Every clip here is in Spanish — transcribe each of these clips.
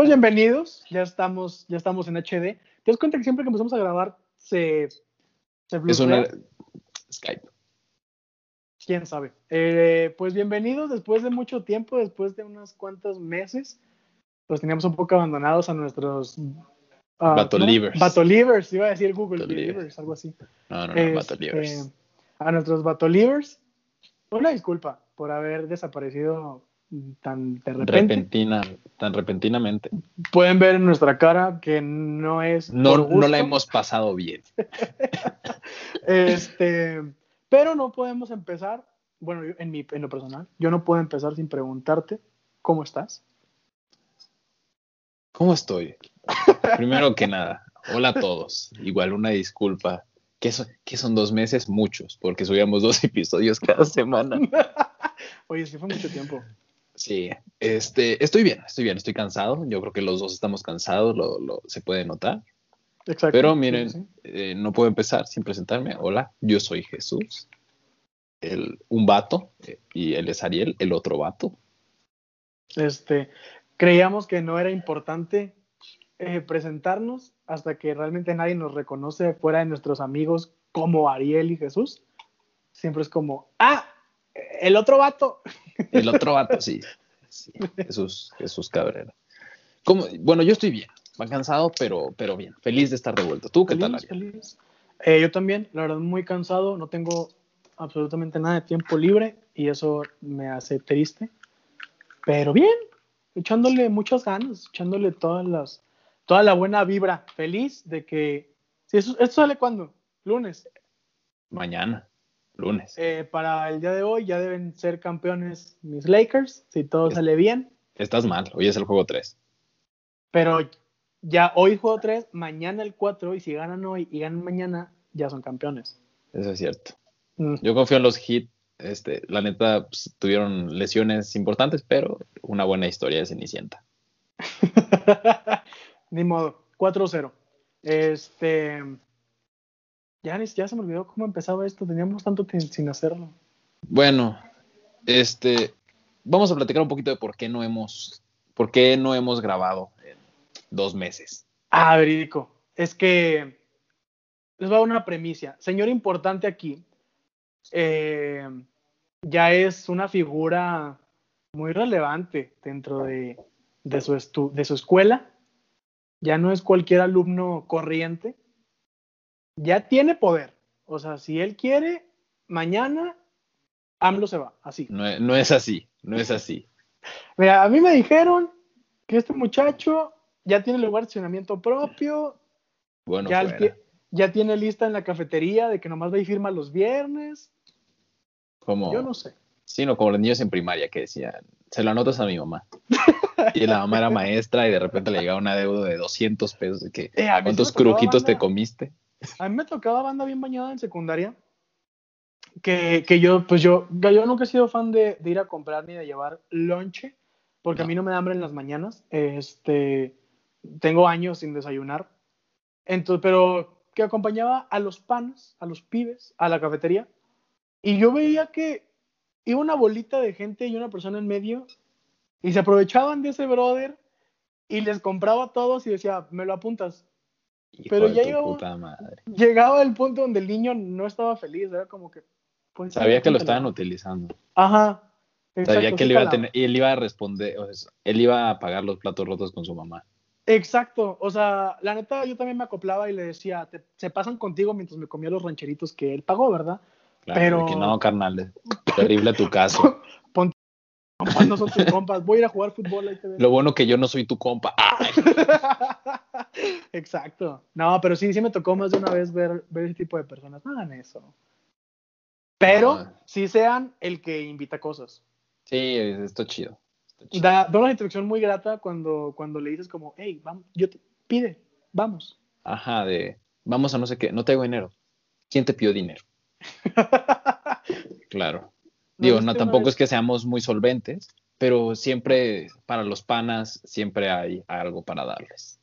Pues bienvenidos, ya estamos, ya estamos en HD. ¿Te das cuenta que siempre que empezamos a grabar se, se Es una Skype. ¿Quién sabe? Eh, pues bienvenidos después de mucho tiempo, después de unos cuantos meses. Pues teníamos un poco abandonados a nuestros... ah, Batolivers. ¿no? Batolivers, iba a decir Google Batolivers. Algo así. No, no, no, Este, Batolivers. a nuestros Batolivers. Una disculpa por haber desaparecido tan de repente. Repentina, tan repentinamente. Pueden ver en nuestra cara que no es. No, no la hemos pasado bien. Este, pero no podemos empezar. Bueno, en, mi, en lo personal, yo no puedo empezar sin preguntarte cómo estás. ¿Cómo estoy? Primero que nada, hola a todos. Igual una disculpa. ¿Qué son, qué son dos meses? Muchos, porque subíamos dos episodios cada semana. Oye, sí fue mucho tiempo. Sí, este, estoy bien, estoy bien, estoy cansado. Yo creo que los dos estamos cansados, lo, lo- se puede notar. Exacto. Pero miren, sí. eh, no puedo empezar sin presentarme. Hola, yo soy Jesús, el, un vato, eh, y él es Ariel, el otro vato. Este, creíamos que no era importante eh, presentarnos hasta que realmente nadie nos reconoce fuera de nuestros amigos como Ariel y Jesús. Siempre es como, ah, el otro vato. El otro vato, sí. sí, Jesús, Jesús Cabrera. ¿Cómo? Bueno, yo estoy bien, va cansado, pero, pero bien. Feliz de estar de vuelta. ¿Tú qué tal, Feliz, Ariel? feliz. Eh, yo también, la verdad, muy cansado, no tengo absolutamente nada de tiempo libre y eso me hace triste. Pero bien, echándole muchas ganas, echándole todas las, toda la buena vibra. Feliz de que. Si eso, ¿Esto sale cuándo? Lunes. Mañana, lunes. Eh, para el día de hoy ya deben ser campeones mis Lakers, si todo Es- sale bien. Estás mal, hoy es el juego 3. Pero ya hoy juego 3, mañana el 4 y si ganan hoy y ganan mañana, ya son campeones. Eso es cierto. Mm. Yo confío en los Heat. Este, la neta, pues, tuvieron lesiones importantes, pero una buena historia de Cenicienta. Ni modo, 4-0. Este. Ya, ya se me olvidó cómo empezaba esto. Teníamos tanto tiempo sin hacerlo. Bueno, este, vamos a platicar un poquito de por qué no hemos, por qué no hemos grabado en dos meses. Ah, verídico. Es que les voy a dar una premisa. Señor importante aquí, eh, ya es una figura muy relevante dentro de, de su, de su escuela. Ya no es cualquier alumno corriente. Ya tiene poder. O sea, si él quiere, mañana AMLO se va. Así. No, no es así, no es así. Mira, a mí me dijeron que este muchacho ya tiene lugar de estacionamiento propio, Bueno, ya, fuera. ya tiene lista en la cafetería de que nomás va y firma los viernes. como, Yo no sé. sí, no, como los niños en primaria que decían, se lo anotas a mi mamá. Y la mamá era maestra y de repente le llegaba una deuda de 200 pesos. De que, Eh, ¿Cuántos crujitos te comiste? A mí me tocaba banda bien bañada en secundaria. Que, que yo, pues yo, yo nunca he sido fan de, de ir a comprar ni de llevar lonche, porque a mí no me da hambre en las mañanas. Este, tengo años sin desayunar. Entonces, pero que acompañaba a los panes, a los pibes, a la cafetería. Y yo veía que iba una bolita de gente y una persona en medio y se aprovechaban de ese brother y les compraba a todos y decía, me lo apuntas. Hijo Pero de ya tu llegó- puta madre. Llegaba el punto donde el niño no estaba feliz, era como que... pues, Sabía que lo estaban utilizando. Ajá. Sabía exacto, que él iba a tener, y él iba a responder, o sea, él iba a pagar los platos rotos con su mamá. Exacto, o sea, la neta yo también me acoplaba y le decía, "Te- se pasan contigo mientras me comía los rancheritos que él pagó, ¿verdad? Claro, Pero- que no, carnal, terrible tu caso. Compas no son tus compas, voy a ir a jugar fútbol, ahí te ves. Lo bueno que yo no soy tu compa. Ay, Exacto. No, pero sí, sí me tocó más de una vez ver, ver ese tipo de personas. No hagan eso. Pero No. sí sean el que invita cosas. sí, esto es chido. Está chido. Da, da una instrucción muy grata cuando, cuando le dices como, hey, vamos, yo te pide, vamos. Ajá, de vamos a no sé qué, no tengo dinero. ¿Quién te pidió dinero? Claro. Digo, ¿viste no, tampoco es que seamos muy solventes, pero siempre para los panas siempre hay algo para darles.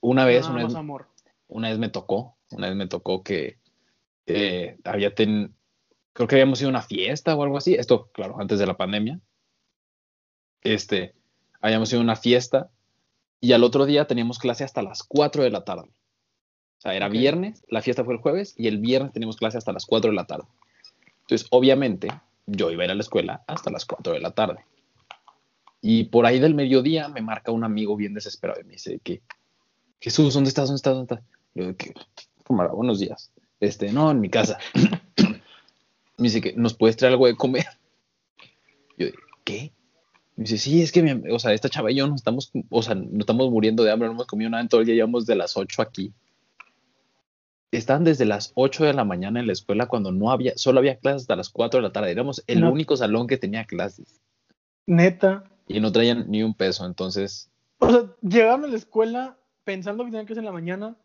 Una vez, una vez, amor. una vez me tocó, una vez me tocó que eh, había ten, creo que habíamos ido a una fiesta o algo así. Esto, claro, antes de la pandemia. Este, habíamos ido a una fiesta Y al otro día teníamos clase hasta las 4 de la tarde. O sea, era Ok. viernes, la fiesta fue el jueves y el viernes teníamos clase hasta las 4 de la tarde. Entonces, obviamente, yo iba a ir a la escuela hasta las 4 de la tarde. Y por ahí del mediodía me marca un amigo bien desesperado y me dice que, Jesús, ¿dónde estás? ¿Dónde estás? ¿Dónde estás? Yo, ¿qué? Cámara, buenos días. Este, no, en mi casa. me dice que nos puedes traer algo de comer. Yo, ¿qué? Me dice, sí, es que, mi- o sea, esta chava y yo nos estamos, o sea, nos estamos muriendo de hambre, no hemos comido nada en todo el día, llevamos de las 8 aquí. Están desde las 8 de la mañana en la escuela cuando no había, solo había clases hasta las 4 de la tarde. Éramos el No. único salón que tenía clases Neta. y no traían ni un peso. Entonces, O sea, llegaron a la escuela pensando que tenían que en la mañana.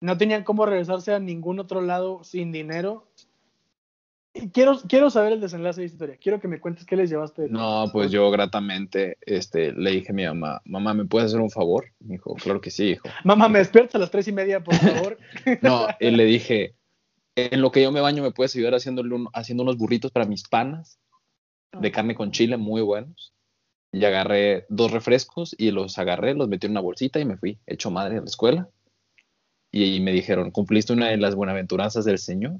No tenían cómo regresarse a ningún otro lado sin dinero. Y quiero, quiero saber el desenlace de esta historia. Quiero que me cuentes qué les llevaste. de- no, pues yo gratamente este, le dije a mi mamá, mamá, ¿me puedes hacer un favor? Me dijo, claro que sí, hijo. Mamá, me despiertas a las tres y media, por favor. No, y le dije, en lo que yo me baño, ¿me puedes ayudar haciéndole un- haciendo unos burritos para mis panas de carne con chile muy buenos? Y agarré dos refrescos y los agarré, los metí en una bolsita y me fui hecho madre a la escuela. Y, me dijeron, cumpliste una de las buenaventuranzas del Señor,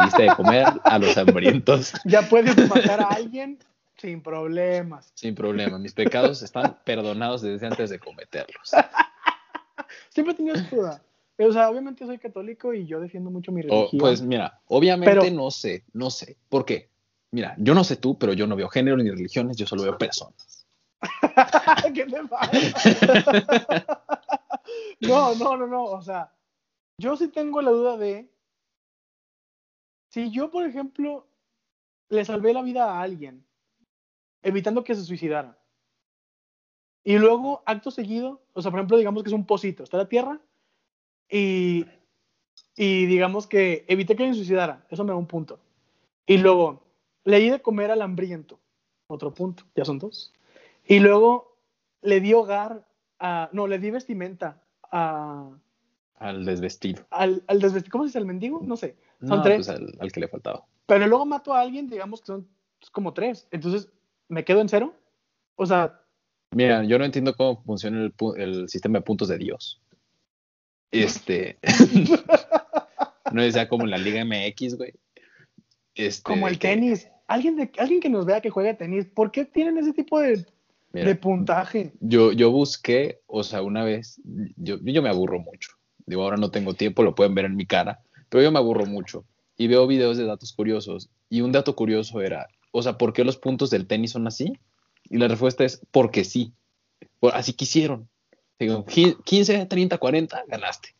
le diste de comer a los hambrientos ya puedes matar a alguien sin problemas. sin problema. Mis pecados están perdonados desde antes de cometerlos. Siempre esa duda. O sea, obviamente soy católico y yo defiendo mucho mi O, religión. pues mira, obviamente Pero- no sé, no sé. ¿Por qué? Mira, yo no sé tú, pero yo no veo género ni religiones, yo solo veo personas. ¿Qué te pasa? no, no, no, no. O sea, yo sí tengo la duda de si yo, por ejemplo, le salvé la vida a alguien, evitando que se suicidara, y luego, acto seguido, o sea, por ejemplo, digamos que es un pocito, está la tierra, y, y digamos que evité que alguien se suicidara, eso me da un punto. Y luego, le di de comer al hambriento, otro punto, ya son dos. Y luego le di hogar a. No, le di vestimenta a, Al desvestido. al, al desvestido. ¿Cómo se dice? ¿Al mendigo? No sé. Son No, tres. pues al, al que le faltaba. Pero luego mato a alguien, digamos que son como tres. Entonces, ¿me quedo en cero? O sea, Mira, yo no entiendo cómo funciona el, el sistema de puntos de Dios. Este. no decía como en la Liga MX, güey. Este, como el que- tenis. Alguien, de, alguien que nos vea que juega tenis, ¿por qué tienen ese tipo de, mira, de puntaje? Yo, yo busqué, o sea, una vez, yo, yo me aburro mucho. Digo, ahora no tengo tiempo, lo pueden ver en mi cara, pero yo me aburro mucho. Y veo videos de datos curiosos. Y un dato curioso era, o sea, ¿por qué los puntos del tenis son así? Y la respuesta es, porque sí. Así quisieron. Digo, qui- 15, 30, 40, ganaste.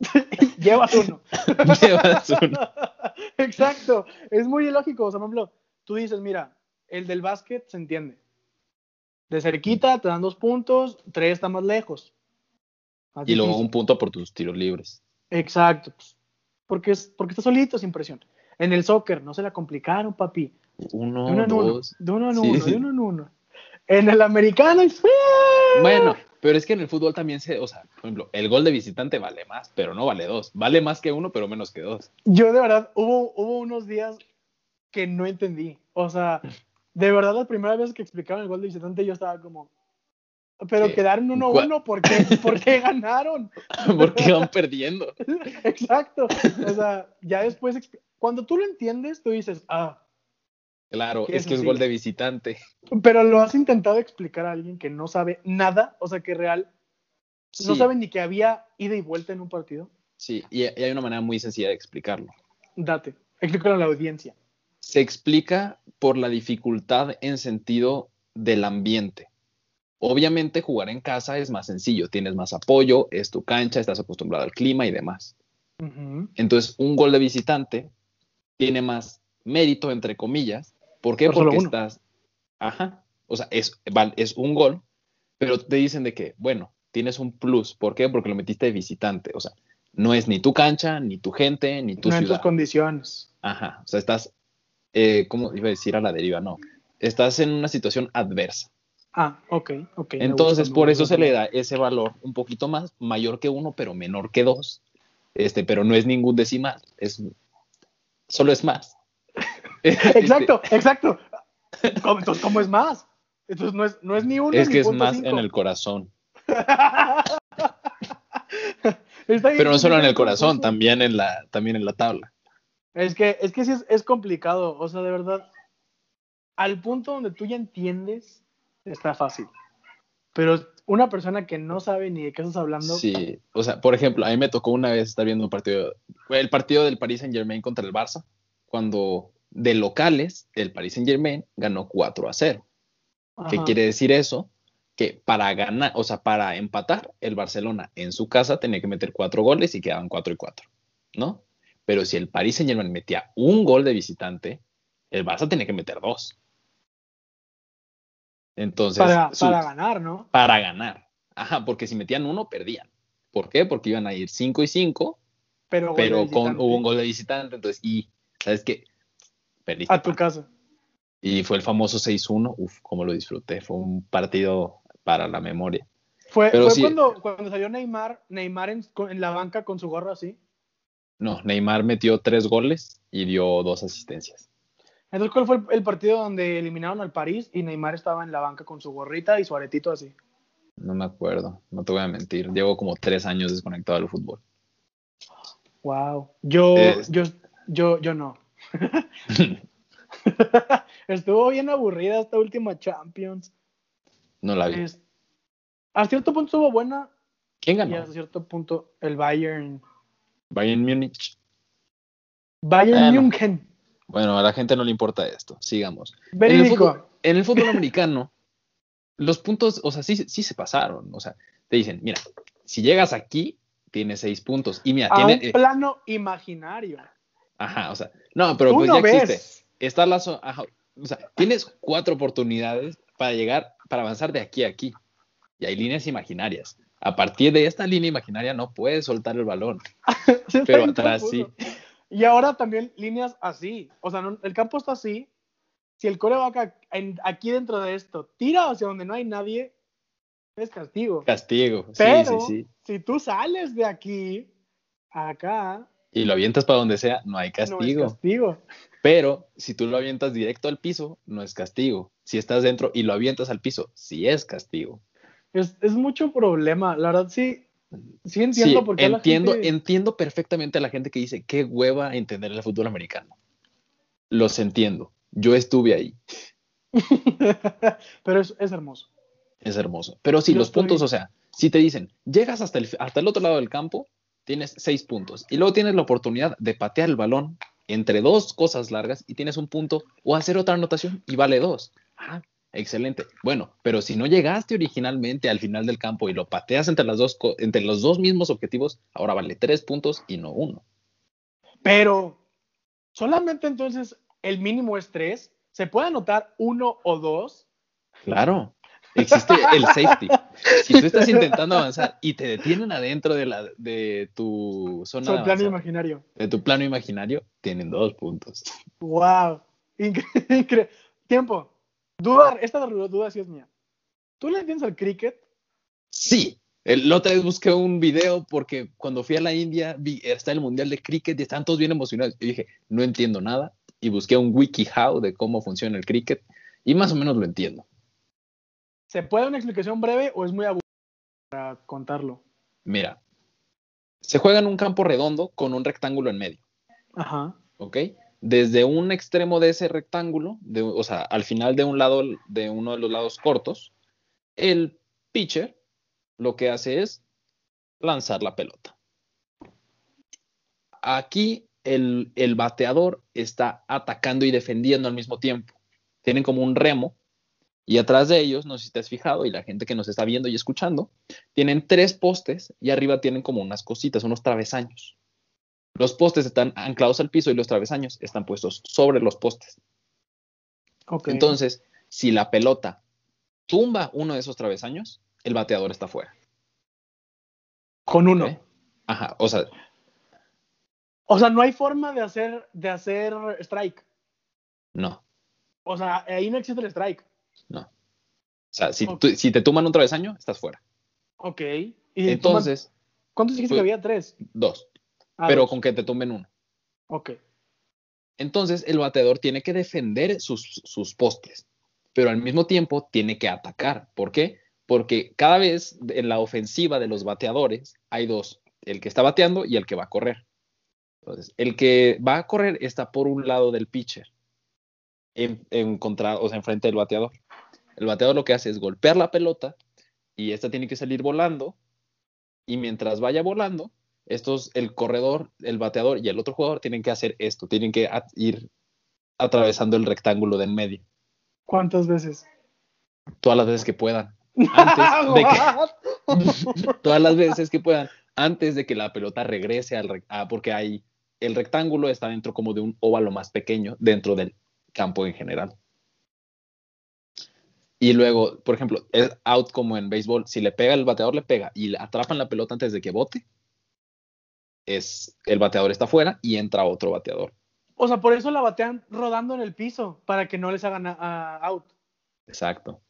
Llevas uno. Llevas uno. Exacto. Es muy ilógico. O sea, por ejemplo, tú dices, mira, el del básquet se entiende. De cerquita te dan dos puntos, tres está más lejos. Más Y luego difícil. un punto por tus tiros libres. Exacto. pues, Porque, es, porque está solito, sin presión. En el soccer no se la complicaron, papi. Uno, De uno en uno. dos. De uno en Sí, uno, sí. de uno en uno. En el americano es Bueno, pero es que en el fútbol también se, o sea, por ejemplo, el gol de visitante vale más, pero no vale dos. Vale más que uno, pero menos que dos. Yo de verdad, hubo, hubo unos días que no entendí. O sea, de verdad, la primera vez que explicaron el gol de visitante, yo estaba como, pero ¿Qué? quedaron 1-1, ¿por qué? ¿por qué ganaron? Porque van perdiendo. Exacto. O sea, ya después, cuando tú lo entiendes, tú dices, ah, Claro, es que es gol de visitante. pero lo has intentado explicar a alguien que no sabe nada, o sea, que real, no sabe ni que había ida y vuelta en un partido. sí, y, y hay una manera muy sencilla de explicarlo. Date, explícalo a la audiencia. Se explica por la dificultad en sentido del ambiente. Obviamente jugar en casa es más sencillo, tienes más apoyo, es tu cancha, estás acostumbrado al clima y demás. Entonces, un gol de visitante tiene más mérito, entre comillas. ¿Por qué? Porque estás. Ajá. O sea, es, es un gol, pero te dicen de que, bueno, tienes un plus. ¿Por qué? Porque lo metiste de visitante. O sea, no es ni tu cancha, ni tu gente, ni tu no en tus ciudad. condiciones. Ajá. O sea, estás, eh, ¿cómo iba a decir a la deriva? No. Estás en una situación adversa. Ah, ok, ok. Entonces, por eso se le da ese valor un poquito más, mayor que uno, pero menor que dos. Este, pero no es ningún decimal, es solo es más. Exacto, exacto. ¿Cómo- Entonces, ¿cómo es más? Entonces, no es, no es ni uno Es ni que es más cinco. en el corazón. Pero no solo en el corazón, también en la, también en la tabla. Es que, es que sí es, es complicado, o sea, de verdad, al punto donde tú ya entiendes, está fácil. Pero una persona que no sabe ni de qué estás hablando, Sí, o sea, por ejemplo, a mí me tocó una vez estar viendo un partido, el partido del Paris Saint Germain contra el Barça, cuando de locales el Paris Saint Germain ganó 4 a 0. ¿Qué quiere decir eso? Que para ganar, o sea, para empatar, el Barcelona en su casa tenía que meter 4 goles y quedaban 4 y 4, ¿no? Pero si el Paris Saint Germain metía un gol de visitante, el Barça tenía que meter dos. Entonces, para, su- para ganar, ¿no? para ganar. Ajá, porque si metían uno, perdían. ¿Por qué? Porque iban a ir 5 y 5, Pero, con, hubo un gol de visitante, entonces, y, ¿sabes qué? Perdiste. a tu casa. Y fue el famoso 6-1, uf, cómo lo disfruté, fue un partido para la memoria. Fue, Pero fue sí. cuando, cuando salió Neymar, Neymar en la banca con su gorro así. No, Neymar metió tres goles y dio dos asistencias. Entonces, ¿cuál fue el, el partido donde eliminaron al París y Neymar estaba en la banca con su gorrita y su aretito así? No me acuerdo, no te voy a mentir. Llevo como tres años desconectado del fútbol. Wow. Yo, Es- yo, yo, yo no. Estuvo bien aburrida esta última Champions. No la vi. Es- a cierto punto estuvo buena ¿Quién y ganó? a cierto punto el Bayern. Bayern Múnich. Bayern. München. Bueno, a la gente no le importa esto. Sigamos. En el, fútbol, en el fútbol americano, los puntos, o sea, sí, sí se pasaron. O sea, te dicen, mira, si llegas aquí, tienes seis puntos. Y mira, A tiene. un eh, plano imaginario. ajá, o sea, no, pero Tú pues no ya existe. Está la zo- ajá, o sea, tienes cuatro oportunidades para llegar, para avanzar de aquí a aquí. Y hay líneas imaginarias. A partir de esta línea imaginaria no puedes soltar el balón. Pero atrás confuso. Y ahora también líneas así. O sea, no- el campo está así. Si el coreback aquí dentro de esto tira hacia donde no hay nadie, es castigo. Castigo. Sí, Pero sí, sí. si tú sales de aquí a acá, Y lo avientas para donde sea, no hay no es castigo. castigo. Pero si tú lo avientas directo al piso, no es castigo. Si estás dentro y lo avientas al piso, sí es castigo. Es, es mucho problema. La verdad, sí, sí entiendo sí, por qué la entiendo, gente- entiendo perfectamente a la gente que dice, qué hueva entender el fútbol americano. Los entiendo. Yo estuve ahí. Pero es, es hermoso. Es hermoso. Pero sí, Yo los estoy- puntos, o sea, si te dicen, llegas hasta el, hasta el otro lado del campo, tienes seis puntos. Y luego tienes la oportunidad de patear el balón entre dos cosas largas y tienes un punto o hacer otra anotación y vale dos. Ah, excelente. Bueno, pero si no llegaste originalmente al final del campo y lo pateas entre, las dos, entre los dos mismos objetivos, ahora vale tres puntos y no uno. Pero solamente entonces el mínimo es tres. ¿Se puede anotar uno o dos? Claro. Existe el safety. Si tú estás intentando avanzar y te detienen adentro de, la, de tu zona Sobre de plano imaginario. de tu plano imaginario, tienen dos puntos. Wow. Increíble. Tiempo. Duda, esta duda sí es mía. ¿Tú le entiendes al cricket? Sí. El, otra vez busqué un video porque cuando fui a la India vi, está el Mundial de Cricket y estaban todos bien emocionados. Y dije, no entiendo nada. Y busqué un WikiHow de cómo funciona el cricket y más o menos lo entiendo. ¿Se puede una explicación breve o es muy aburrido para contarlo? Mira, se juega en un campo redondo con un rectángulo en medio. Ajá. ¿ok? Desde un extremo de ese rectángulo, de- o sea, al final de un lado, de uno de los lados cortos, el pitcher lo que hace es lanzar la pelota. Aquí el, el bateador está atacando y defendiendo al mismo tiempo. Tienen como un remo y atrás de ellos, no sé si te has fijado, y la gente que nos está viendo y escuchando, tienen tres postes y arriba tienen como unas cositas, unos travesaños. Los postes están anclados al piso y los travesaños están puestos sobre los postes. Ok. Entonces, si la pelota tumba uno de esos travesaños, el bateador está fuera. Con uno. Ajá, o sea, O sea, no hay forma de hacer, de hacer strike. no, O sea, ahí no existe el strike. no. O sea, si, tú- si te tumban un travesaño, estás fuera. Ok. Y Entonces, ¿Cuántos dijiste que había? Tres. dos. Ah, pero dos. con que te tumben uno. Ok. Entonces, el bateador tiene que defender sus, sus postes, pero al mismo tiempo tiene que atacar. ¿Por qué? porque cada vez en la ofensiva de los bateadores hay dos, el que está bateando y el que va a correr. Entonces, el que va a correr está por un lado del pitcher, en, en contra, o sea, enfrente del bateador. El bateador lo que hace es golpear la pelota y esta tiene que salir volando y mientras vaya volando, estos, el corredor, el bateador y el otro jugador tienen que hacer esto, tienen que ir atravesando el rectángulo del medio. ¿Cuántas veces? Todas las veces que puedan. Antes de que, todas las veces que puedan, antes de que la pelota regrese al ah, porque hay el rectángulo está dentro como de un óvalo más pequeño dentro del campo en general. Y luego, por ejemplo, es out como en béisbol, si le pega el bateador le pega y atrapan la pelota antes de que bote, es el bateador está fuera y entra otro bateador. O sea, por eso la batean rodando en el piso, para que no les hagan out. Exacto.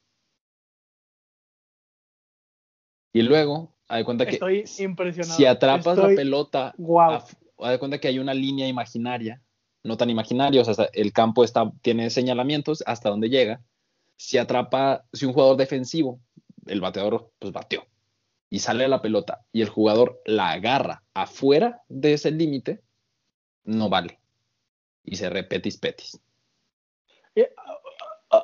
Y luego, hay cuenta que Estoy impresionado. si atrapas Estoy... la pelota, Wow. haz de cuenta que hay una línea imaginaria, no tan imaginaria, o sea, el campo está, tiene señalamientos hasta donde llega. Si atrapa, si un jugador defensivo, el bateador, pues bateó y sale la pelota y el jugador la agarra afuera de ese límite, no vale. Y se repetis petis. Eh, uh, uh,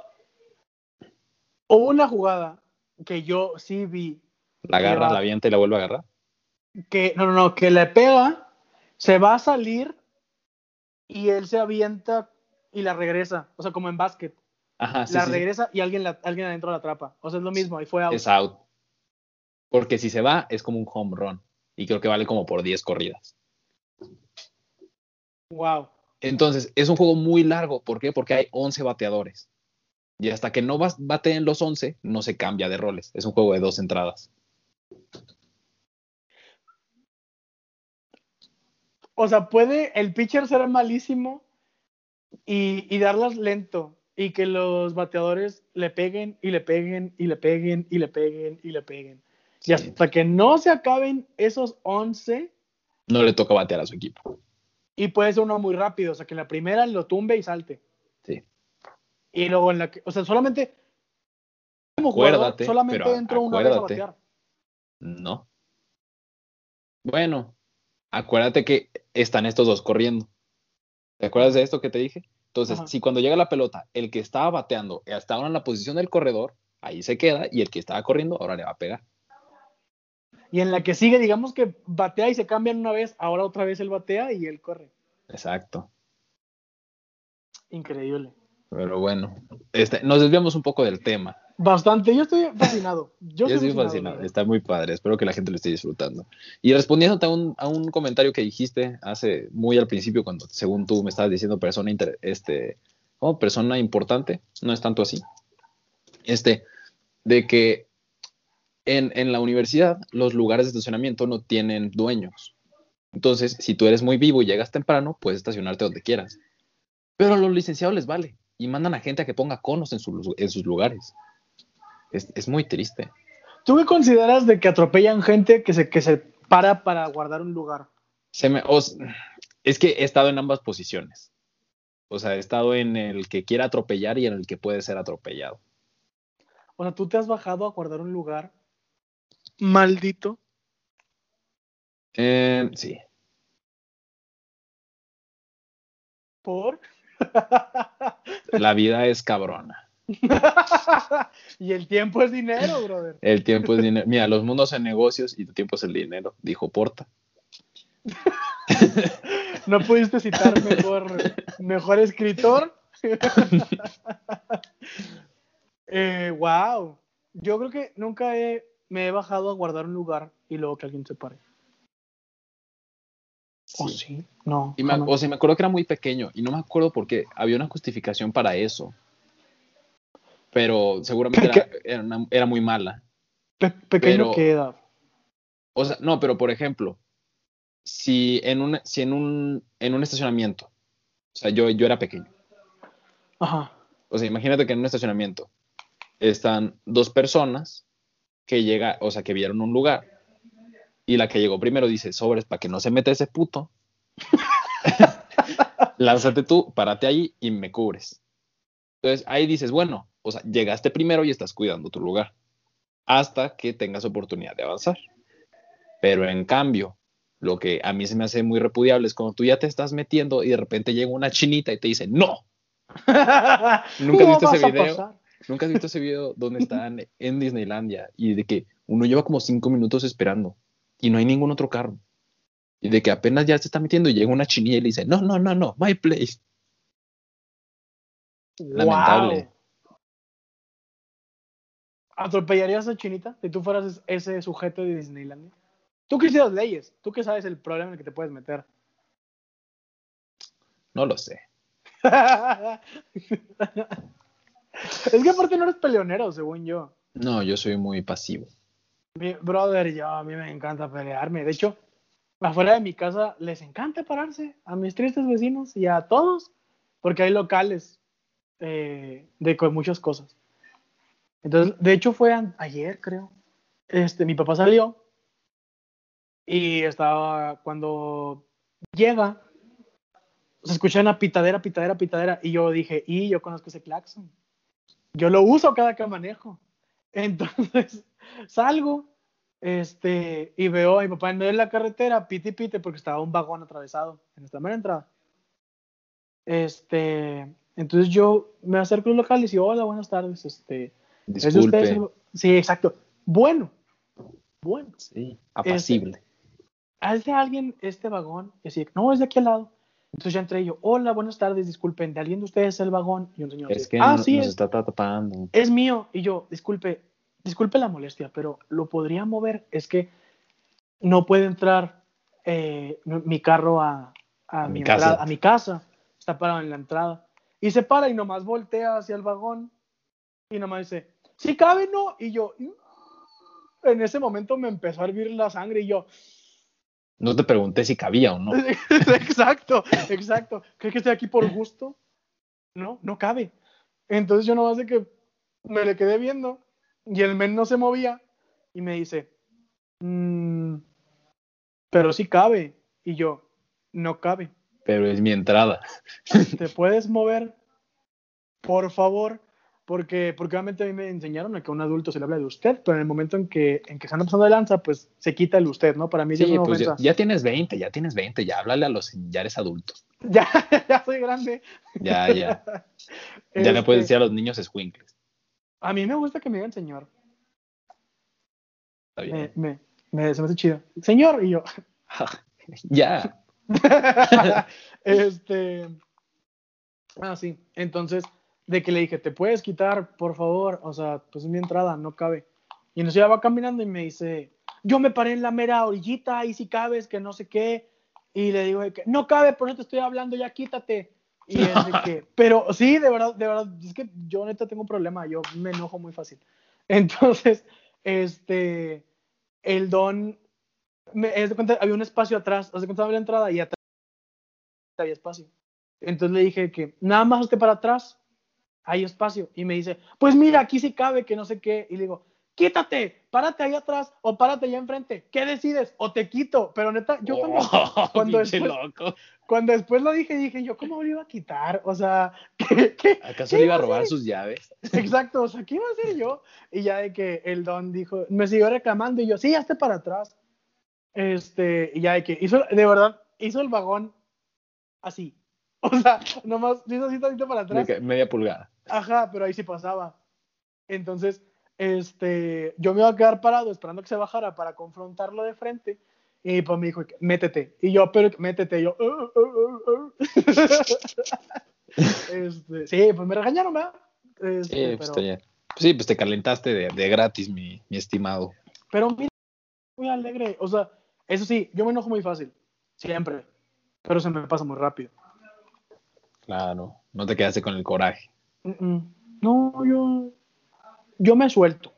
Hubo una jugada que yo sí vi. La agarra, va- la avienta y la vuelve a agarrar. Que, no, no, no, que le pega, se va a salir y él se avienta y la regresa. O sea, como en básquet. Ajá, sí, la sí, sí. regresa y alguien, la- alguien adentro la atrapa. O sea, es lo mismo, ahí fue out. Es out. Porque si se va, es como un home run. Y creo que vale como por 10 corridas. Wow. Entonces, es un juego muy largo. ¿Por qué? Porque hay 11 bateadores. Y hasta que no bateen los 11, no se cambia de roles. Es un juego de dos entradas. O sea, puede el pitcher ser malísimo y, y darlas lento y que los bateadores le peguen y le peguen y le peguen y le peguen y le peguen. Y Sí. hasta que no se acaben esos 11 No le toca batear a su equipo. y puede ser uno muy rápido, o sea, que en la primera lo tumbe y salte. Sí. Y luego en la que, o sea, solamente como jugador, Acuérdate, solamente pero entro una vez a batear. No. Bueno, acuérdate que están estos dos corriendo. ¿Te acuerdas de esto que te dije? Entonces, Ajá. si cuando llega la pelota, el que estaba bateando hasta ahora en la posición del corredor, ahí se queda, y el que estaba corriendo ahora le va a pegar. Y en la que sigue, digamos que batea y se cambian una vez, ahora otra vez él batea y él corre. Exacto. Increíble. Pero bueno, este, nos desviamos un poco del tema. Bastante, yo estoy fascinado. Yo, Yo estoy fascinado, está muy padre, espero que la gente lo esté disfrutando. Y respondiéndote a un, a un comentario que dijiste hace muy al principio, cuando según tú me estabas diciendo persona, inter- este, oh, persona importante, no es tanto así. Este, de que en, en la universidad los lugares de estacionamiento no tienen dueños. Entonces, si tú eres muy vivo y llegas temprano, puedes estacionarte donde quieras. Pero a los licenciados les vale y mandan a gente a que ponga conos en, sus- en sus lugares. Es, es muy triste. ¿Tú qué consideras de que atropellan gente que se, que se para para guardar un lugar? Se me, os- es que he estado en ambas posiciones. O sea, he estado en el que quiere atropellar y en el que puede ser atropellado. O sea, tú te has bajado a guardar un lugar maldito. Eh, sí. ¿Por? La vida es cabrona. y el tiempo es dinero, brother. El tiempo es dinero. Mira, los mundos en negocios y tu tiempo es el dinero, dijo Porta. No pudiste citar mejor, mejor escritor. eh, wow. Yo creo que nunca he, me he bajado a guardar un lugar y luego que alguien se pare. ¿O Sí. No. Y me, o sea, me acuerdo que era muy pequeño y no me acuerdo por qué. Había una justificación para eso. Pero seguramente ¿Qué- era, era una- era muy mala. Pe- pequeño pero- que edad. O sea, no, pero por ejemplo, si en un, si en un, en un estacionamiento, o sea, yo, yo era pequeño. Ajá. O sea, imagínate que en un estacionamiento están dos personas que llega, o sea, que vieron un lugar. Y la que llegó primero dice, sobres, para que no se meta ese puto. Lánzate tú, párate ahí y me cubres. Entonces ahí dices, bueno, o sea, llegaste primero y estás cuidando tu lugar. hasta que tengas oportunidad de avanzar. Pero en cambio, lo que a mí se me hace muy repudiable es cuando tú ya te estás metiendo y de repente llega una chinita y te dice, no. ¿Nunca has visto ese video? ¿Nunca has visto ese video donde están en Disneylandia y de que uno lleva como cinco minutos esperando y no hay ningún otro carro? Y de que apenas ya se está metiendo y llega una chinilla y le dice, no, no, no, no, my place. Lamentable. ¿Atropellarías a Chinita si tú fueras ese sujeto de Disneylandia? Tú que hicieras leyes, tú que sabes el problema en el que te puedes meter. No lo sé. es que aparte no eres peleonero, según yo. No, yo soy muy pasivo. Mi brother, yo a mí me encanta pelearme. De hecho, afuera de mi casa les encanta pararse a mis tristes vecinos y a todos, porque hay locales eh, de con muchas cosas. Entonces, de hecho fue ayer, creo. Este, mi papá salió y estaba cuando llega, se escucha una pitadera, pitadera, pitadera y yo dije, y yo conozco ese claxon. Yo lo uso cada que manejo. Entonces, salgo este, y veo a mi papá en la carretera, pite pite, porque estaba un vagón atravesado en esta primera entrada. Este, entonces yo me acerco al local y digo, hola, buenas tardes, este, Disculpe. Sí, exacto. Bueno, bueno. Sí, apacible. Este, de alguien este vagón? Y así, no, es de aquí al lado. Entonces ya entré yo, hola, buenas tardes, disculpen, ¿de alguien de ustedes es el vagón? Y un señor es que ah, sí, nos está tapando. Es mío. Y yo, disculpe, disculpe la molestia, pero lo podría mover. Es que no puede entrar eh, mi carro a, mi, casa. a mi casa. Está parado en la entrada. Y se para y nomás voltea hacia el vagón y nomás dice, si cabe, no. Y yo, mm". en ese momento me empezó a hervir la sangre y yo. No te pregunté si cabía o no. exacto, exacto. ¿Crees que estoy aquí por gusto? No, no cabe. Entonces yo no de que me le quedé viendo y el men no se movía y me dice, mm, pero sí cabe. Y yo, no cabe. Pero es mi entrada. ¿Te puedes mover? Por favor. Porque, porque obviamente a mí me enseñaron a que a un adulto se le habla de usted, pero en el momento en que, en que se anda pasando de lanza, pues se quita el usted, ¿no? Para mí sí, pues ya, tienes 20, ya tienes 20, ya háblale a los, ya eres adulto. Ya, ya soy grande. Ya, ya. ya le puedes este decir a los niños squinkles. A mí me gusta que me digan señor. Está bien. Me, me, se me hace chido. Señor, y yo. ya. este. Ah, sí. Entonces, de que le dije, ¿te puedes quitar, por favor? O sea, pues es mi entrada, no cabe. Y entonces ya va caminando y me dice, yo me paré en la mera orillita, y si cabes, que no sé qué. Y le digo, que, no cabe, por eso te estoy hablando, ya quítate. Y es de que, pero sí, de verdad, de verdad, es que yo neta tengo un problema, yo me enojo muy fácil. Entonces, este, el don, me, es de cuenta, había un espacio atrás, hace cuenta había la entrada y atrás había espacio. Entonces le dije que nada más esté para atrás hay espacio. Y me dice, pues mira, aquí sí cabe, que no sé qué. Y le digo, quítate, párate ahí atrás o párate allá enfrente. ¿Qué decides? O te quito. Pero neta, yo cuando, oh, cuando, después, cuando después lo dije, dije, yo, ¿cómo lo iba a quitar? O sea, ¿qué, ¿acaso le iba a robar sus llaves? Exacto, o sea, ¿qué iba a hacer yo? Y ya de que el don dijo, me siguió reclamando y yo, sí, hazte para atrás. Este, y ya de que hizo, de verdad, hizo el vagón así. O sea, nomás hizo así tantito para atrás. media pulgada. Ajá, pero ahí sí pasaba. Entonces, este, yo me iba a quedar parado esperando que se bajara para confrontarlo de frente. Y pues me dijo, métete. Y yo, pero métete. Y yo, uh, uh, uh, este, sí, pues me regañaron, ¿verdad? Este, sí, pues, pues, sí, pues te calentaste de, de gratis, mi, mi, estimado. Pero mira, muy alegre. O sea, eso sí, yo me enojo muy fácil. Siempre. Pero se me pasa muy rápido. Claro, no te quedaste con el coraje. No, yo, yo me suelto.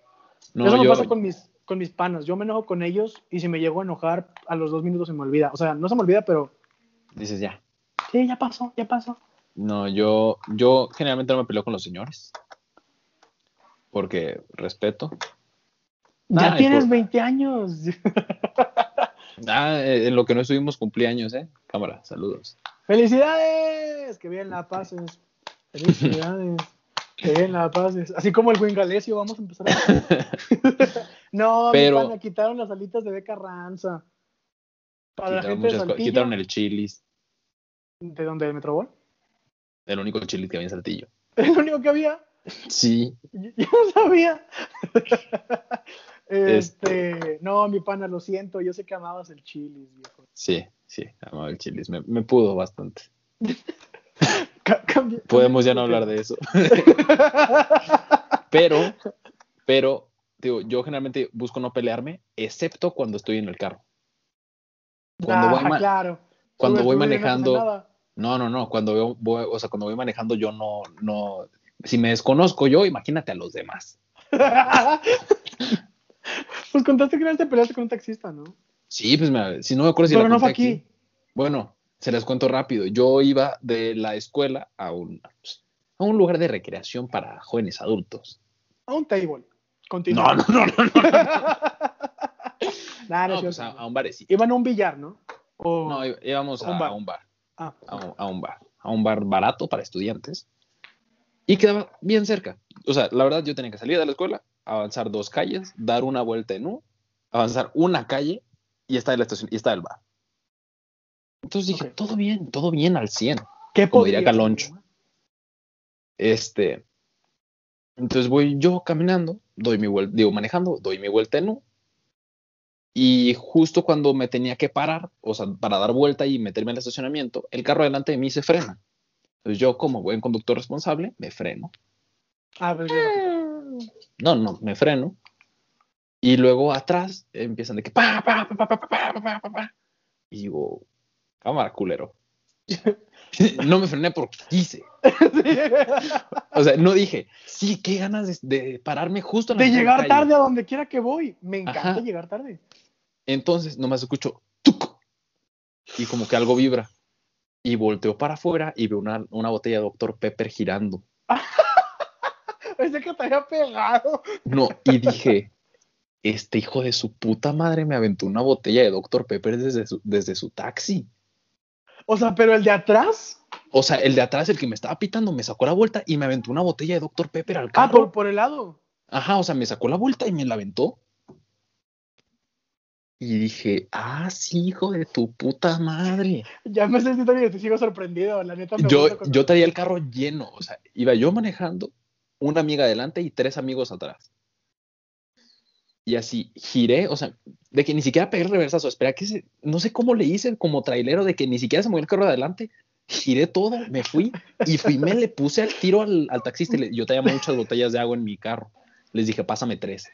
No, Eso me pasa con mis, con mis panas. Yo me enojo con ellos y si me llego a enojar, a los dos minutos se me olvida. O sea, no se me olvida, pero. Dices ya. Sí, ya pasó, ya pasó. No, yo, yo generalmente no me peleo con los señores. Porque respeto. Ya tienes 20 años. ah, en lo que no estuvimos cumpleaños, ¿eh? Cámara, saludos. ¡Felicidades! Que bien la pases. Felicidades. En La Paz, así como el Wingalesio, vamos a empezar. A... no, Pero- mi pana, quitaron las alitas de Beca Ranza. Para la Quitaron, gente de Saltillo, quitaron el chilis, ¿de dónde? ¿De Metrobol? el único chilis que había en Saltillo. Es lo único que había. Sí, Yo yo no sabía. este, no, mi pana, lo siento, yo sé que amabas el chilis, viejo. sí, sí, amaba el chilis. Me, me pudo bastante. Podemos ya no hablar de eso. Pero, pero, digo, yo generalmente busco no pelearme, excepto cuando estoy en el carro. Cuando Ah, voy claro. cuando voy manejando, no, no, no, cuando veo- voy, o sea, cuando voy manejando yo no, no, si me desconozco yo, imagínate a los demás. pues contaste que una vez te peleaste con un taxista, ¿no? Sí, pues me- si no me acuerdo si Pero la no fue conté aquí. Bueno, se les cuento rápido. Yo iba de la escuela a un, pues, a un lugar de recreación para jóvenes adultos. A un table. Continúa. No, no, no, no. no. Nah, no No, es pues a, a un barecito. Iban a un billar, ¿no? O- No, íbamos a un bar. a un bar. Ah, A un, a un bar. A un bar barato para estudiantes. Y quedaba bien cerca. O sea, la verdad, yo tenía que salir de la escuela, avanzar dos calles, dar una vuelta en U, avanzar una calle y está la estación, y está el bar. Entonces dije, Ok. todo bien, todo bien al 100. ¿Qué como diría podría ser, Caloncho. Este, entonces voy yo caminando, doy mi vuelta, digo, manejando, doy mi vuelta en U. Y justo cuando me tenía que parar, o sea, para dar vuelta y meterme el estacionamiento, el carro delante de mí se frena. Entonces yo, como buen conductor responsable, me freno. Ah, pero No, no, me freno. Y luego atrás empiezan de que pa, pa, pa, pa, pa, pa, pa, pa, pa. Y digo, cámara, culero. no me frené porque quise. O sea, no dije, sí, qué ganas de, de pararme justo en la de llegar calle". tarde a donde quiera que voy. Me encanta Ajá. llegar tarde. Entonces, nomás escucho, ¡tuc! Y como que algo vibra. Y volteo para afuera y veo una, una botella de Dr. Pepper girando. Pensé que te había pegado. No, y dije, este hijo de su puta madre me aventó una botella de Dr. Pepper desde su, desde su taxi. O sea, pero el de atrás. O sea, el de atrás, el que me estaba pitando, me sacó la vuelta y me aventó una botella de Dr. Pepper al Ah, carro. por, por el lado. Ajá, o sea, me sacó la vuelta y me la aventó. Y dije, ah, sí, hijo de tu puta madre. Ya me sentí también, te sigo sorprendido. La neta me Yo, yo traía el carro lleno, o sea, iba yo manejando, una amiga adelante y tres amigos atrás. Y así giré, o sea, de que ni siquiera pegué el reversazo, espera que se, no sé cómo le hice como trailero de que ni siquiera se movió el carro de adelante, giré todo, me fui y fui, me le puse al tiro al, al taxista y le- yo traía muchas botellas de agua en mi carro. Les dije, pásame tres.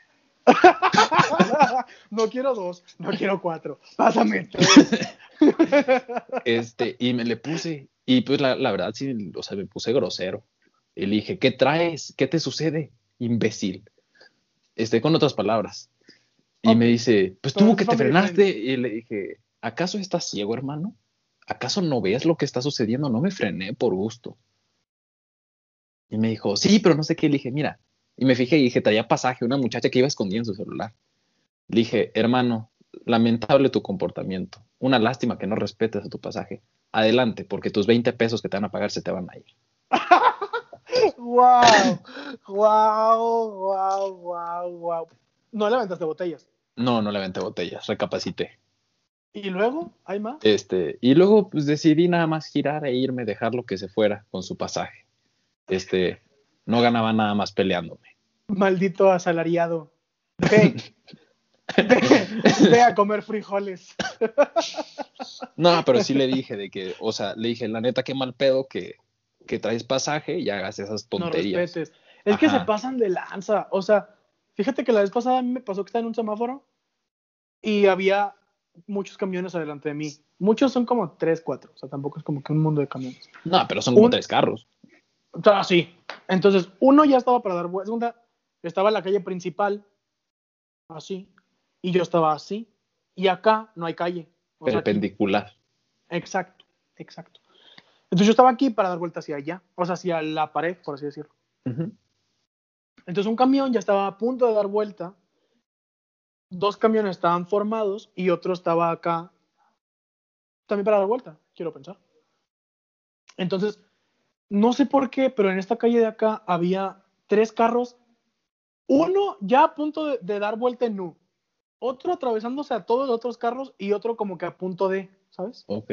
no quiero dos, no quiero cuatro. Pásame tres. Este, y me le puse, y pues la, la verdad sí, o sea, me puse grosero. Y le dije, ¿qué traes? ¿Qué te sucede? Imbécil. Este, con otras palabras. Y me dice, pues Pero tú que te frenaste. Y le dije, ¿acaso estás ciego, hermano? ¿Acaso no ves lo que está sucediendo? No me frené por gusto. Y me dijo, sí, pero no sé qué. Le dije, mira. Y me fijé y dije, traía pasaje, una muchacha que iba escondida en su celular. Le dije, hermano, lamentable tu comportamiento. Una lástima que no respetes a tu pasaje. Adelante, porque tus 20 pesos que te van a pagar se te van a ir. wow, wow, wow, wow, wow. No le aventaste botellas. No, no le aventé botellas, recapacité. Y luego, ¿hay más? Este, y luego pues decidí nada más girar e irme, dejarlo que se fuera con su pasaje. Este, no ganaba nada más peleándome. Maldito asalariado. Ve, ve, ve a comer frijoles. No, pero sí le dije de que, o sea, le dije, la neta, qué mal pedo que, que traes pasaje y hagas esas tonterías. Es que se pasan de lanza. O sea, fíjate que la vez pasada a mí me pasó que estaba en un semáforo y había muchos camiones adelante de mí. Muchos son como tres, cuatro. O sea, tampoco es como que un mundo de camiones. no, pero son como Un- tres carros. O sea, sí. Entonces, uno ya estaba para dar vuelta. Segunda, estaba en la calle principal, así. Y yo estaba así. Y acá no hay calle. O sea, aquí- perpendicular. exacto, exacto. Entonces yo estaba aquí para dar vuelta hacia allá. O sea, hacia la pared, por así decirlo. Entonces un camión ya estaba a punto de dar vuelta. Dos camiones estaban formados y otro estaba acá también para dar vuelta, quiero pensar. Entonces no sé por qué, pero en esta calle de acá había tres carros, uno ya a punto de, de dar vuelta en U, otro atravesándose a todos los otros carros y otro como que a punto de, ¿sabes? Ok.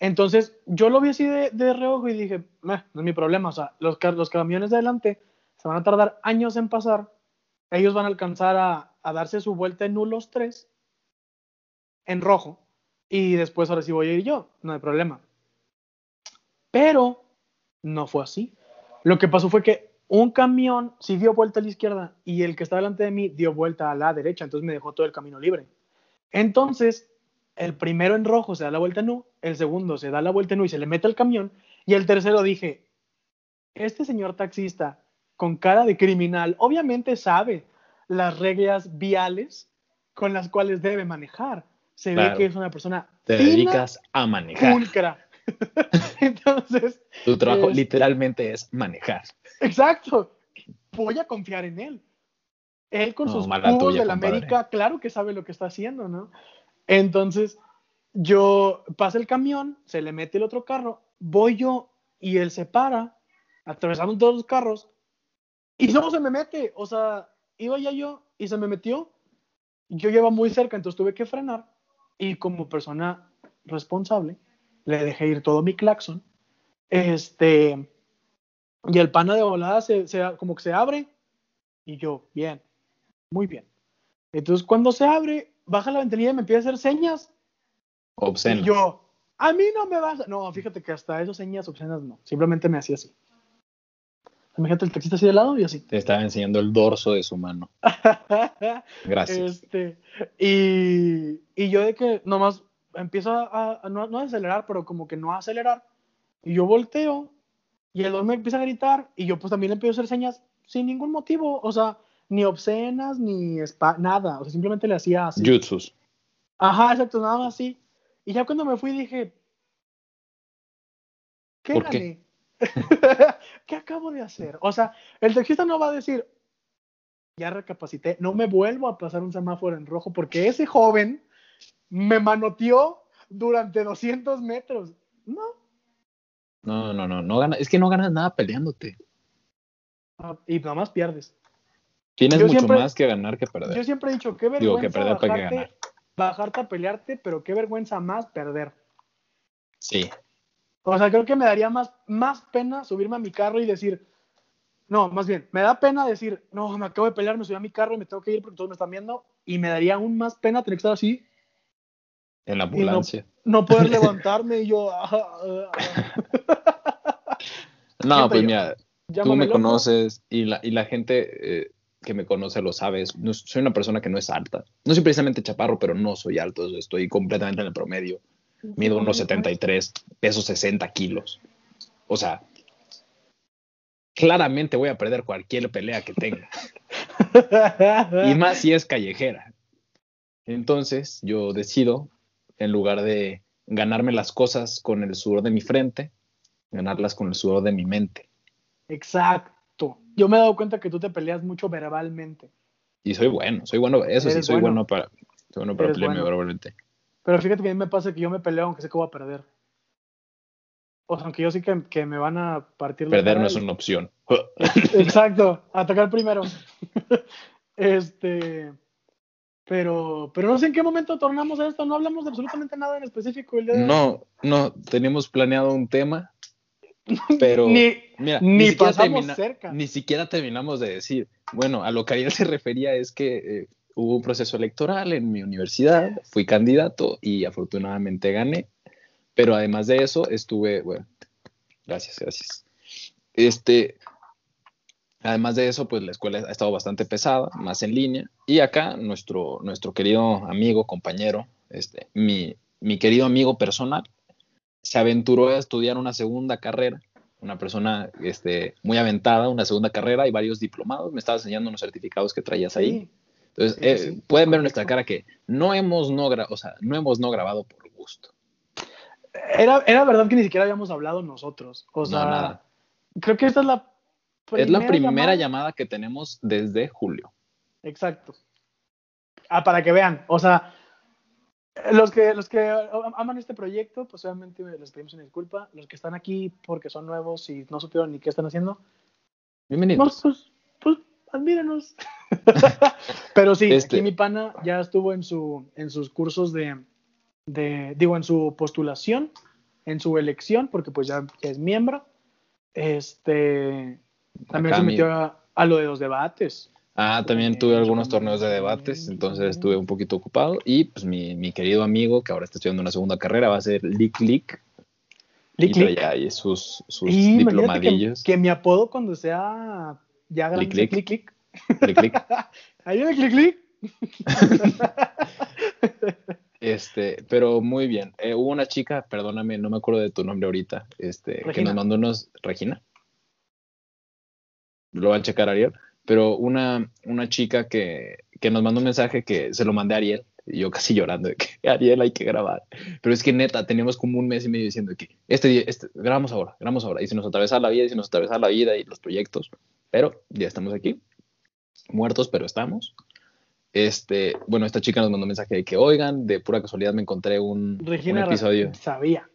Entonces yo lo vi así de, reojo y dije, "Meh, no es mi problema, o sea, los, los camiones de adelante se van a tardar años en pasar, ellos van a alcanzar a, a darse su vuelta en U los tres, en rojo, y después ahora sí voy a ir yo, no hay problema. Pero no fue así. Lo que pasó fue que un camión sí dio vuelta a la izquierda y el que estaba delante de mí dio vuelta a la derecha, entonces me dejó todo el camino libre. Entonces, el primero en rojo se da la vuelta en U, el segundo se da la vuelta en U y se le mete al camión, y el tercero dije, este señor taxista con cara de criminal obviamente sabe las reglas viales con las cuales debe manejar. Se Claro. ve que es una persona Te fina, dedicas a manejar. pulcra. Entonces, Tu trabajo es- literalmente es manejar. exacto, voy a confiar en él. Él con No, sus cubos de la. América, claro que sabe lo que está haciendo, ¿no? Entonces, yo pasa el camión, se le mete el otro carro, voy yo y él se para, atravesando todos los carros, y no se me mete, o sea, iba ya yo y se me metió. Yo lleva muy cerca, entonces tuve que frenar y como persona responsable le dejé ir todo mi claxon. Este, y el pana de volada se, se- como que se abre y yo, bien, muy bien. Entonces cuando se abre, baja la ventanilla y me empieza a hacer señas Obsceno. y yo, a mí no me vas. No, fíjate que hasta esas señas obscenas no, simplemente me hacía así. Imagínate el taxista así de lado y así. Te estaba enseñando el dorso de su mano. Gracias. Este, y, y yo de que nomás empiezo a, a- no, no a acelerar, pero como que no a acelerar. Y yo volteo y el don me empieza a gritar y yo pues también le empiezo a hacer señas sin ningún motivo, o sea, ni obscenas, ni spa, nada, o sea, simplemente le hacía así. Jutsus. Ajá, exacto, nada más así. Y ya cuando me fui dije, ¿qué ¿Por qué? gané? ¿Qué acabo de hacer? O sea, el taxista no va a decir, ya recapacité, no me vuelvo a pasar un semáforo en rojo porque ese joven me manoteó durante 200 metros. No. No, no, no, no gana, es que no ganas nada peleándote. Ah, Y nada más pierdes. Tienes Yo mucho siempre- más que ganar que perder. Yo siempre he dicho, qué Digo, vergüenza que perder para que bajarte, ganar. bajarte a pelearte, pero qué vergüenza más perder. Sí. O sea, creo que me daría más, más pena subirme a mi carro y decir, no, más bien, me da pena decir, no, me acabo de pelear, me subí a mi carro y me tengo que ir porque todos me están viendo. Y me daría aún más pena tener que estar así, En la ambulancia. no poder levantarme y yo, ah, ah, ah. No, pues yo. mira, tú Llámame me loco. conoces y la, y la gente eh, que me conoce lo sabe. no- soy una persona que no es alta. No soy precisamente chaparro, pero no soy alto. Estoy completamente en el promedio. Mido unos 73, peso 60 kilos. O sea, claramente voy a perder cualquier pelea que tenga. Y más si es callejera. Entonces yo decido, en lugar de ganarme las cosas con el sudor de mi frente, ganarlas con el sudor de mi mente. Exacto. Yo me he dado cuenta que tú te peleas mucho verbalmente. Y soy bueno, soy bueno, eso sí, soy bueno. bueno, para, soy bueno para pelearme bueno. verbalmente. Pero fíjate que a mí me pasa que yo me peleo aunque sé que voy a perder. O sea, aunque yo sí que, que me van a partir Perder no es una opción. Exacto, atacar primero. este, pero, pero no sé en qué momento tornamos a esto, no hablamos de absolutamente nada en específico. el día de hoy. No, no, tenemos planeado un tema, pero ni, mira, ni siquiera pasamos cerca. Ni siquiera terminamos de decir. Bueno, a lo que Ariel se refería es que eh, hubo un proceso electoral en mi universidad, fui candidato y afortunadamente gané. Pero además de eso, estuve, bueno, gracias, gracias. Este, además de eso, pues la escuela ha estado bastante pesada, más en línea. Y acá nuestro, nuestro querido amigo, compañero, este, mi, mi querido amigo personal, se aventuró a estudiar una segunda carrera una persona este, muy aventada, una segunda carrera y varios diplomados. Me estaba enseñando unos certificados que traías ahí. Entonces, sí, eh, sí, pueden ver en nuestra cara que no hemos no, o sea, no hemos no grabado por gusto. Era, era verdad que ni siquiera habíamos hablado nosotros. O No, sea, nada. creo que esta es la es la primera llamada. llamada que tenemos desde julio. Exacto. Ah, para que vean. O sea, Los que, los que aman este proyecto, pues obviamente les pedimos una disculpa. Los que están aquí porque son nuevos y no supieron ni qué están haciendo, Bienvenidos. pues, pues admírenos. Pero sí, Este- aquí mi pana ya estuvo en, su, en sus cursos de, de, digo, en su postulación, en su elección, porque pues ya es miembro. Este, también Acá se metió a, a lo de los debates. Ah, también tuve algunos torneos de debates, entonces estuve un poquito ocupado. Y pues mi, mi querido amigo, que ahora está estudiando una segunda carrera, va a ser Lick Lick. Lick, y lick. ahí sus, sus Y imagínate que, diplomadillos. que mi apodo cuando sea ya grande, Lick, lick. Lick Lick. Ahí viene clic, clic. Este, pero muy bien. Eh, hubo una chica, perdóname, no me acuerdo de tu nombre ahorita, este, que nos mandó unos. Regina. Lo va a checar Ariel. Pero una, una chica que, que nos mandó un mensaje que se lo mandé a Ariel. Y yo casi llorando de que Ariel hay que grabar. Pero es que neta, teníamos como un mes y medio diciendo que este día, este, grabamos ahora, grabamos ahora. Y se nos atravesa la vida, y se nos atravesa la vida y los proyectos. Pero ya estamos aquí. Muertos, pero estamos. Este, bueno, esta chica nos mandó un mensaje de que, oigan, de pura casualidad me encontré un, Regina un episodio. sabía.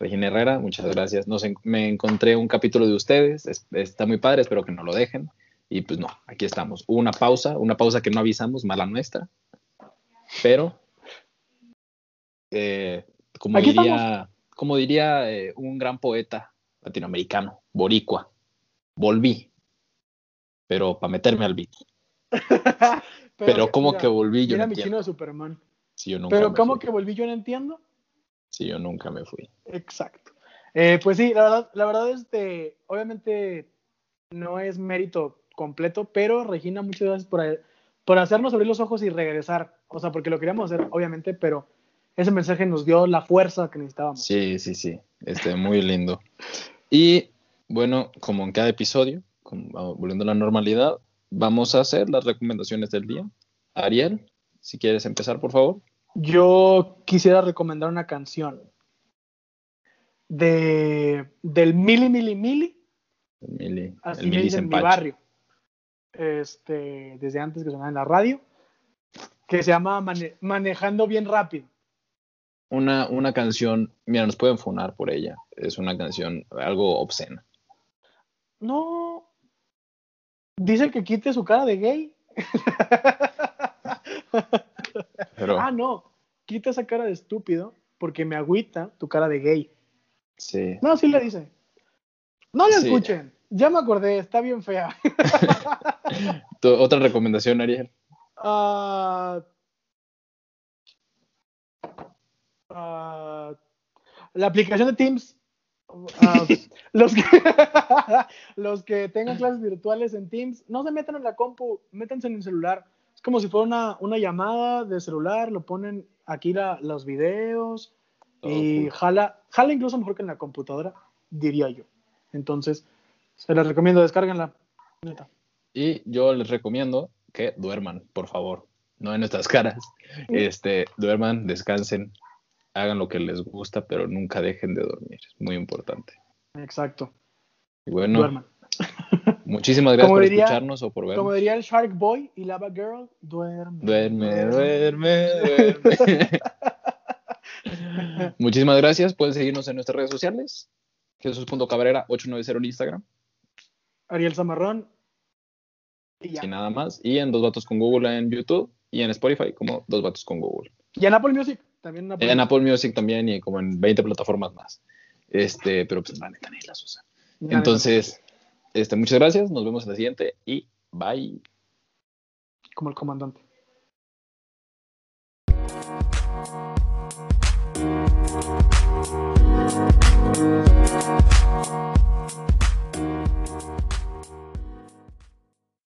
Regina Herrera, muchas gracias. Nos me encontré un capítulo de ustedes, es- está muy padre, espero que no lo dejen. Y pues no, aquí estamos. Hubo una pausa, una pausa que no avisamos, mala nuestra. Pero, eh, como Aquí diría, como diría eh, un gran poeta latinoamericano, boricua, volví, pero para meterme al beat. Pero, ¿cómo mira, que volví? Yo Mira no mi chino entiendo. de Superman. Si yo nunca Pero me ¿cómo fui. que volví yo no entiendo? Si yo nunca me fui. Exacto. Eh, pues sí, la verdad, la verdad este, obviamente no es mérito completo, pero Regina, muchas gracias por, por hacernos abrir los ojos y regresar. O sea, porque lo queríamos hacer, obviamente, pero ese mensaje nos dio la fuerza que necesitábamos. Sí, sí, sí. Este, muy lindo. Y bueno, como en cada episodio, como- vamos volviendo a la normalidad, vamos a hacer las recomendaciones del día. Ariel, si quieres empezar, por favor. Yo quisiera recomendar una canción de, del Mili Mili Mili, El Mili, así el Mili mi barrio, este, desde antes que sonaba en la radio, que se llama Mane- Manejando Bien Rápido. Una, una canción, mira, nos pueden funar por ella. Es una canción algo obscena. No. Dice que quite su cara de gay. Pero Ah, no. Quita esa cara de estúpido porque me agüita tu cara de gay. sí. No, sí le dice. No le Sí. escuchen. Ya me acordé, está bien fea. Otra recomendación, Ariel. Ah, ah, la aplicación de Teams. Ah, los, que, los que tengan clases virtuales en Teams, no se metan en la compu, métanse en el celular. Es como si fuera una, una llamada de celular, lo ponen aquí la- los videos y Todo cool. jala, jala incluso mejor que en la computadora, diría yo. Entonces, se les recomiendo, descárguenla. Neta. Y yo les recomiendo que duerman, por favor. No en nuestras caras. Este, duerman, descansen, hagan lo que les gusta, pero nunca dejen de dormir. Es muy importante. Exacto. Y bueno, Duerman. muchísimas gracias Como por diría- escucharnos o por Como vernos. diría el Shark Boy y Lava Girl, duerme. Duerme, duerme, duerme. Muchísimas gracias. Pueden seguirnos en nuestras redes sociales. Jesús.cabrera890 en Instagram. Ariel Zamarrón. Y ya. Y nada más. Y en Dos Vatos con Google en YouTube. Y en Spotify como Dos Vatos con Google. Y en Apple Music. También en Apple En Apple Music también y como en 20 plataformas más. Este, pero pues la neta ni las usa. Entonces, este, muchas gracias. Nos vemos en la siguiente y bye. Como el comandante. Thank